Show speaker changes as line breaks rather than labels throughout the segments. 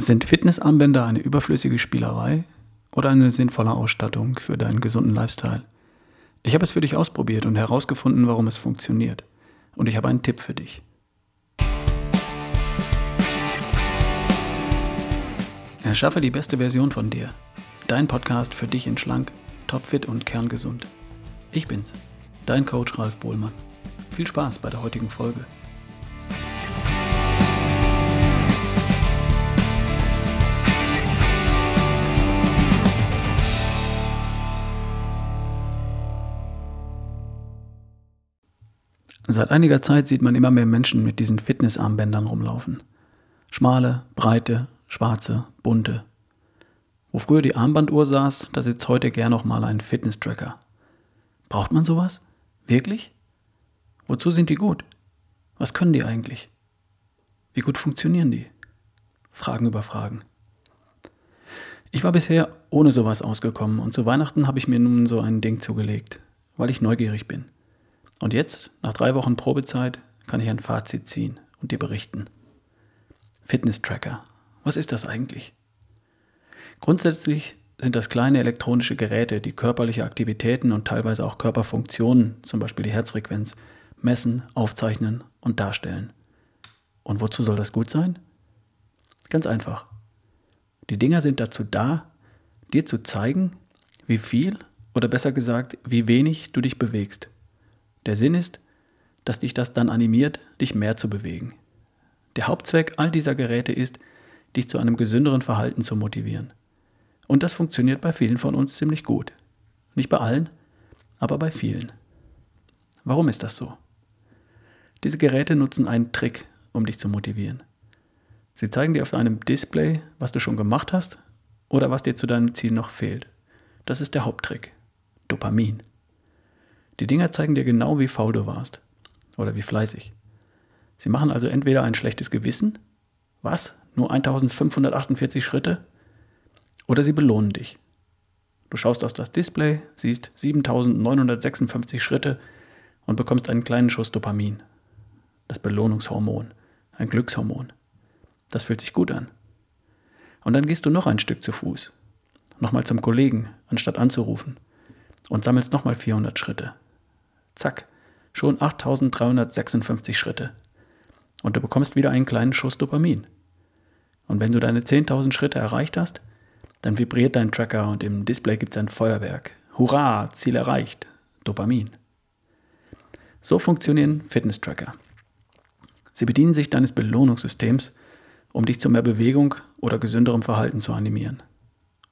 Sind Fitnessarmbänder eine überflüssige Spielerei oder eine sinnvolle Ausstattung für deinen gesunden Lifestyle? Ich habe es für dich ausprobiert und herausgefunden, warum es funktioniert. Und ich habe einen Tipp für dich. Erschaffe die beste Version von dir. Dein Podcast für dich in schlank, topfit und kerngesund. Ich bin's, dein Coach Ralf Bohlmann. Viel Spaß bei der heutigen Folge. Seit einiger Zeit sieht man immer mehr Menschen mit diesen Fitnessarmbändern rumlaufen. Schmale, breite, schwarze, bunte. Wo früher die Armbanduhr saß, da sitzt heute gern noch mal ein Fitness-Tracker. Braucht man sowas? Wirklich? Wozu sind die gut? Was können die eigentlich? Wie gut funktionieren die? Fragen über Fragen. Ich war bisher ohne sowas ausgekommen und zu Weihnachten habe ich mir nun so ein Ding zugelegt, weil ich neugierig bin. Und jetzt, nach drei Wochen Probezeit, kann ich ein Fazit ziehen und dir berichten. Fitness-Tracker. Was ist das eigentlich? Grundsätzlich sind das kleine elektronische Geräte, die körperliche Aktivitäten und teilweise auch Körperfunktionen, zum Beispiel die Herzfrequenz, messen, aufzeichnen und darstellen. Und wozu soll das gut sein? Ganz einfach. Die Dinger sind dazu da, dir zu zeigen, wie viel oder besser gesagt, wie wenig du dich bewegst. Der Sinn ist, dass dich das dann animiert, dich mehr zu bewegen. Der Hauptzweck all dieser Geräte ist, dich zu einem gesünderen Verhalten zu motivieren. Und das funktioniert bei vielen von uns ziemlich gut. Nicht bei allen, aber bei vielen. Warum ist das so? Diese Geräte nutzen einen Trick, um dich zu motivieren. Sie zeigen dir auf einem Display, was du schon gemacht hast oder was dir zu deinem Ziel noch fehlt. Das ist der Haupttrick. Dopamin. Die Dinger zeigen dir genau, wie faul du warst oder wie fleißig. Sie machen also entweder ein schlechtes Gewissen, was, nur 1548 Schritte, oder sie belohnen dich. Du schaust auf das Display, siehst 7956 Schritte und bekommst einen kleinen Schuss Dopamin. Das Belohnungshormon, ein Glückshormon. Das fühlt sich gut an. Und dann gehst du noch ein Stück zu Fuß, nochmal zum Kollegen, anstatt anzurufen, und sammelst nochmal 400 Schritte. Zack, schon 8356 Schritte. Und du bekommst wieder einen kleinen Schuss Dopamin. Und wenn du deine 10.000 Schritte erreicht hast, dann vibriert dein Tracker und im Display gibt es ein Feuerwerk. Hurra, Ziel erreicht. Dopamin. So funktionieren Fitness-Tracker. Sie bedienen sich deines Belohnungssystems, um dich zu mehr Bewegung oder gesünderem Verhalten zu animieren.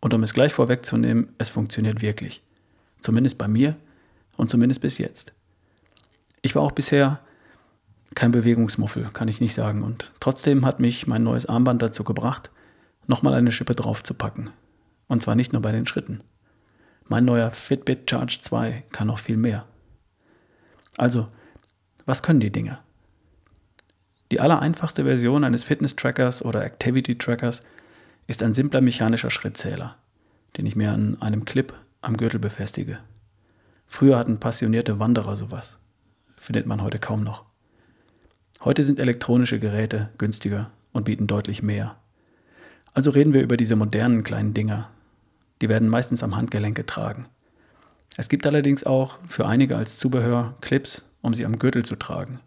Und um es gleich vorwegzunehmen, es funktioniert wirklich. Zumindest bei mir und zumindest bis jetzt. Ich war auch bisher kein Bewegungsmuffel, kann ich nicht sagen. Und trotzdem hat mich mein neues Armband dazu gebracht, nochmal eine Schippe draufzupacken. Und zwar nicht nur bei den Schritten. Mein neuer Fitbit Charge 2 kann noch viel mehr. Also, was können die Dinge? Die allereinfachste Version eines Fitness-Trackers oder Activity-Trackers ist ein simpler mechanischer Schrittzähler, den ich mir an einem Clip am Gürtel befestige. Früher hatten passionierte Wanderer sowas. Findet man heute kaum noch. Heute sind elektronische Geräte günstiger und bieten deutlich mehr. Also reden wir über diese modernen kleinen Dinger. Die werden meistens am Handgelenk getragen. Es gibt allerdings auch für einige als Zubehör Clips, um sie am Gürtel zu tragen.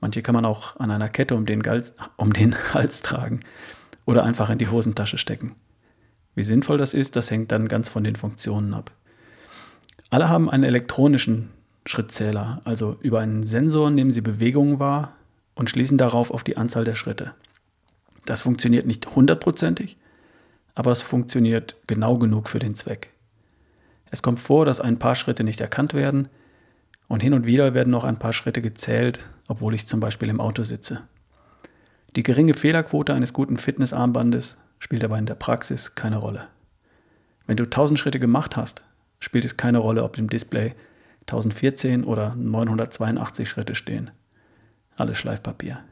Manche kann man auch an einer Kette um den, Gals, um den Hals tragen oder einfach in die Hosentasche stecken. Wie sinnvoll das ist, das hängt dann ganz von den Funktionen ab. Alle haben einen elektronischen Schrittzähler, also über einen Sensor nehmen sie Bewegungen wahr und schließen darauf auf die Anzahl der Schritte. Das funktioniert nicht hundertprozentig, aber es funktioniert genau genug für den Zweck. Es kommt vor, dass ein paar Schritte nicht erkannt werden und hin und wieder werden noch ein paar Schritte gezählt, obwohl ich zum Beispiel im Auto sitze. Die geringe Fehlerquote eines guten Fitnessarmbandes spielt aber in der Praxis keine Rolle. Wenn du 1000 Schritte gemacht hast, spielt es keine Rolle, ob im Display 1014 oder 982 Schritte stehen. Alles Schleifpapier.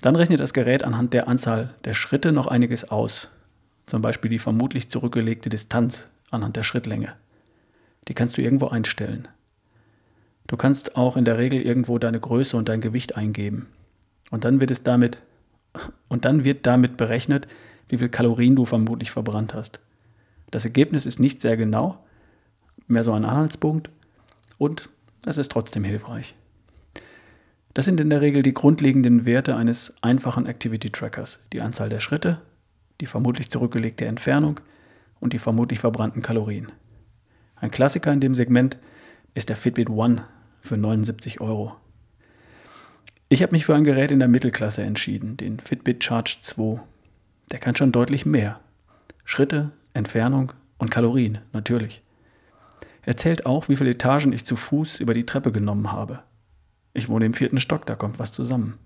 Dann rechnet das Gerät anhand der Anzahl der Schritte noch einiges aus, zum Beispiel die vermutlich zurückgelegte Distanz anhand der Schrittlänge. Die kannst du irgendwo einstellen. Du kannst auch in der Regel irgendwo deine Größe und dein Gewicht eingeben. Und dann wird es damit Und dann wird damit berechnet, wie viel Kalorien du vermutlich verbrannt hast. Das Ergebnis ist nicht sehr genau, mehr so ein Anhaltspunkt und es ist trotzdem hilfreich. Das sind in der Regel die grundlegenden Werte eines einfachen Activity Trackers. Die Anzahl der Schritte, die vermutlich zurückgelegte Entfernung und die vermutlich verbrannten Kalorien. Ein Klassiker in dem Segment ist der Fitbit One für 79 Euro. Ich habe mich für ein Gerät in der Mittelklasse entschieden, den Fitbit Charge 2. Der kann schon deutlich mehr. Schritte, Entfernung und Kalorien, natürlich. Er zählt auch, wie viele Etagen ich zu Fuß über die Treppe genommen habe. Ich wohne im vierten Stock, da kommt was zusammen.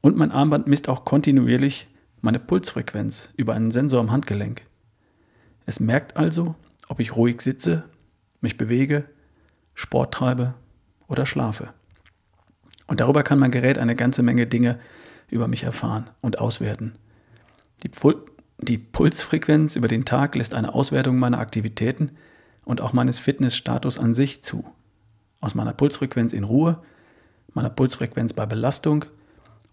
Und mein Armband misst auch kontinuierlich meine Pulsfrequenz über einen Sensor am Handgelenk. Es merkt also, ob ich ruhig sitze, mich bewege, Sport treibe oder schlafe. Und darüber kann mein Gerät eine ganze Menge Dinge über mich erfahren und auswerten. Die, Pul die Pulsfrequenz über den Tag lässt eine Auswertung meiner Aktivitäten und auch meines Fitnessstatus an sich zu aus meiner Pulsfrequenz in Ruhe, meiner Pulsfrequenz bei Belastung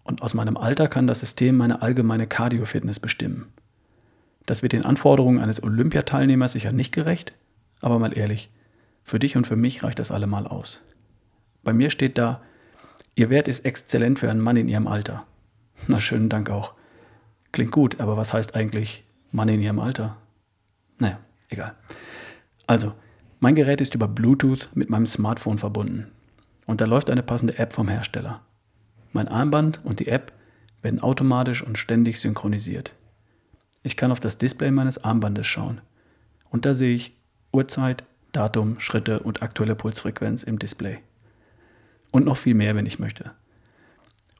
und aus meinem Alter kann das System meine allgemeine Cardio-Fitness bestimmen. Das wird den Anforderungen eines Olympiateilnehmers sicher nicht gerecht, aber mal ehrlich, für dich und für mich reicht das allemal aus. Bei mir steht da, Ihr Wert ist exzellent für einen Mann in Ihrem Alter. Na, schönen Dank auch. Klingt gut, aber was heißt eigentlich Mann in Ihrem Alter? Naja, egal. Also, mein Gerät ist über Bluetooth mit meinem Smartphone verbunden und da läuft eine passende App vom Hersteller. Mein Armband und die App werden automatisch und ständig synchronisiert. Ich kann auf das Display meines Armbandes schauen und da sehe ich Uhrzeit, Datum, Schritte und aktuelle Pulsfrequenz im Display. Und noch viel mehr, wenn ich möchte.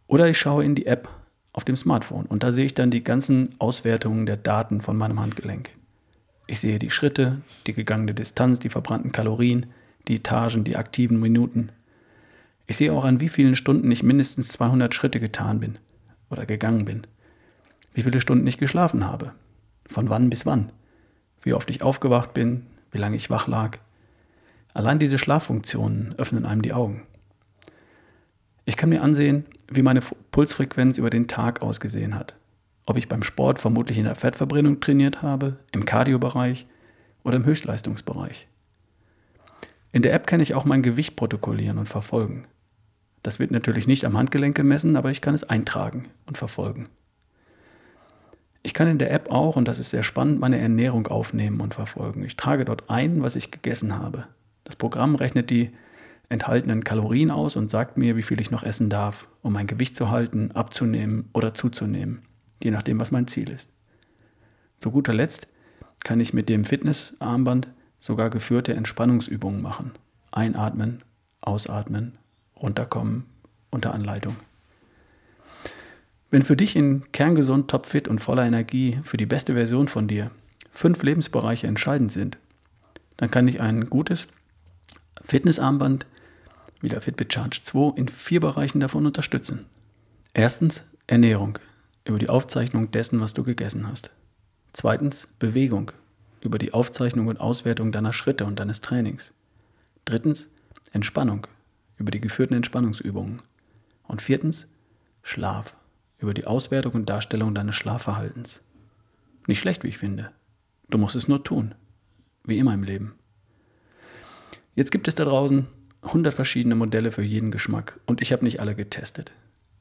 Oder ich schaue in die App auf dem Smartphone und da sehe ich dann die ganzen Auswertungen der Daten von meinem Handgelenk. Ich sehe die Schritte, die gegangene Distanz, die verbrannten Kalorien, die Etagen, die aktiven Minuten. Ich sehe auch, an wie vielen Stunden ich mindestens 200 Schritte getan bin oder gegangen bin. Wie viele Stunden ich geschlafen habe. Von wann bis wann. Wie oft ich aufgewacht bin, wie lange ich wach lag. Allein diese Schlaffunktionen öffnen einem die Augen. Ich kann mir ansehen, wie meine Pulsfrequenz über den Tag ausgesehen hat ob ich beim Sport vermutlich in der Fettverbrennung trainiert habe, im Kardiobereich oder im Höchstleistungsbereich. In der App kann ich auch mein Gewicht protokollieren und verfolgen. Das wird natürlich nicht am Handgelenk gemessen, aber ich kann es eintragen und verfolgen. Ich kann in der App auch, und das ist sehr spannend, meine Ernährung aufnehmen und verfolgen. Ich trage dort ein, was ich gegessen habe. Das Programm rechnet die enthaltenen Kalorien aus und sagt mir, wie viel ich noch essen darf, um mein Gewicht zu halten, abzunehmen oder zuzunehmen je nachdem, was mein Ziel ist. Zu guter Letzt kann ich mit dem Fitnessarmband sogar geführte Entspannungsübungen machen. Einatmen, ausatmen, runterkommen unter Anleitung. Wenn für dich in kerngesund, topfit und voller Energie für die beste Version von dir fünf Lebensbereiche entscheidend sind, dann kann ich ein gutes Fitnessarmband wie der Fitbit Charge 2 in vier Bereichen davon unterstützen. Erstens Ernährung über die Aufzeichnung dessen, was du gegessen hast. Zweitens Bewegung über die Aufzeichnung und Auswertung deiner Schritte und deines Trainings. Drittens Entspannung über die geführten Entspannungsübungen. Und viertens Schlaf über die Auswertung und Darstellung deines Schlafverhaltens. Nicht schlecht, wie ich finde. Du musst es nur tun. Wie immer im Leben. Jetzt gibt es da draußen 100 verschiedene Modelle für jeden Geschmack und ich habe nicht alle getestet.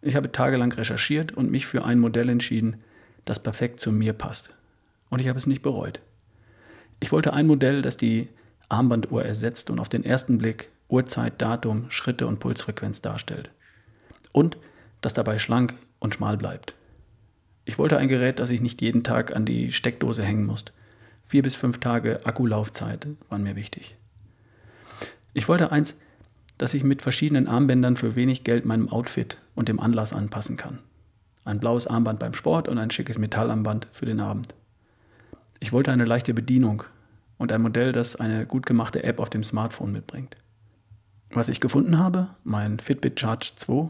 Ich habe tagelang recherchiert und mich für ein Modell entschieden, das perfekt zu mir passt. Und ich habe es nicht bereut. Ich wollte ein Modell, das die Armbanduhr ersetzt und auf den ersten Blick Uhrzeit, Datum, Schritte und Pulsfrequenz darstellt. Und das dabei schlank und schmal bleibt. Ich wollte ein Gerät, das ich nicht jeden Tag an die Steckdose hängen muss. Vier bis fünf Tage Akkulaufzeit waren mir wichtig. Ich wollte eins, dass ich mit verschiedenen Armbändern für wenig Geld meinem Outfit und dem Anlass anpassen kann. Ein blaues Armband beim Sport und ein schickes Metallarmband für den Abend. Ich wollte eine leichte Bedienung und ein Modell, das eine gut gemachte App auf dem Smartphone mitbringt. Was ich gefunden habe, mein Fitbit Charge 2,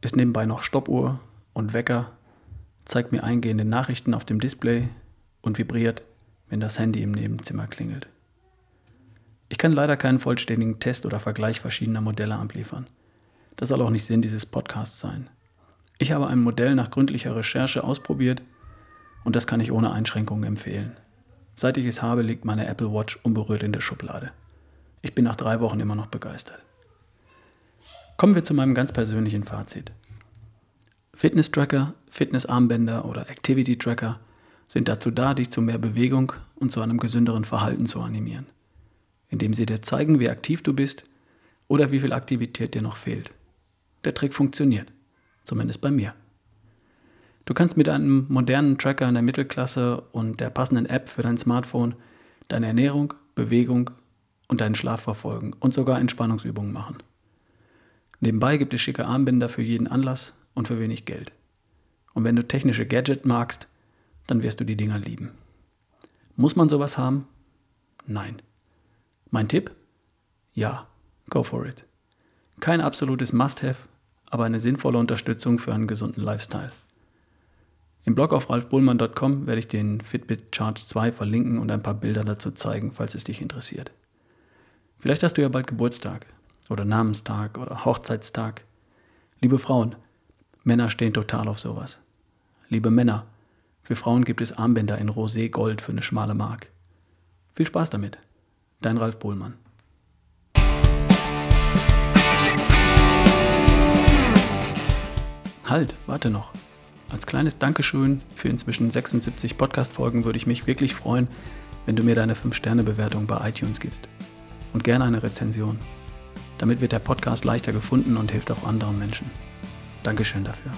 ist nebenbei noch Stoppuhr und Wecker, zeigt mir eingehende Nachrichten auf dem Display und vibriert, wenn das Handy im Nebenzimmer klingelt. Ich kann leider keinen vollständigen Test oder Vergleich verschiedener Modelle abliefern. Das soll auch nicht Sinn dieses Podcasts sein. Ich habe ein Modell nach gründlicher Recherche ausprobiert und das kann ich ohne Einschränkungen empfehlen. Seit ich es habe, liegt meine Apple Watch unberührt in der Schublade. Ich bin nach drei Wochen immer noch begeistert. Kommen wir zu meinem ganz persönlichen Fazit. Fitness-Tracker, Fitness-Armbänder oder Activity-Tracker sind dazu da, dich zu mehr Bewegung und zu einem gesünderen Verhalten zu animieren, indem sie dir zeigen, wie aktiv du bist oder wie viel Aktivität dir noch fehlt. Der Trick funktioniert, zumindest bei mir. Du kannst mit einem modernen Tracker in der Mittelklasse und der passenden App für dein Smartphone deine Ernährung, Bewegung und deinen Schlaf verfolgen und sogar Entspannungsübungen machen. Nebenbei gibt es schicke Armbänder für jeden Anlass und für wenig Geld. Und wenn du technische Gadget magst, dann wirst du die Dinger lieben. Muss man sowas haben? Nein. Mein Tipp? Ja, go for it. Kein absolutes Must-Have, aber eine sinnvolle Unterstützung für einen gesunden Lifestyle. Im Blog auf ralfbullmann.com werde ich den Fitbit Charge 2 verlinken und ein paar Bilder dazu zeigen, falls es dich interessiert. Vielleicht hast du ja bald Geburtstag oder Namenstag oder Hochzeitstag. Liebe Frauen, Männer stehen total auf sowas. Liebe Männer, für Frauen gibt es Armbänder in Rosé Gold für eine schmale Mark. Viel Spaß damit. Dein Ralf Bohlmann. Halt, warte noch. Als kleines Dankeschön für inzwischen 76 Podcast-Folgen würde ich mich wirklich freuen, wenn du mir deine 5-Sterne-Bewertung bei iTunes gibst. Und gerne eine Rezension. Damit wird der Podcast leichter gefunden und hilft auch anderen Menschen. Dankeschön dafür.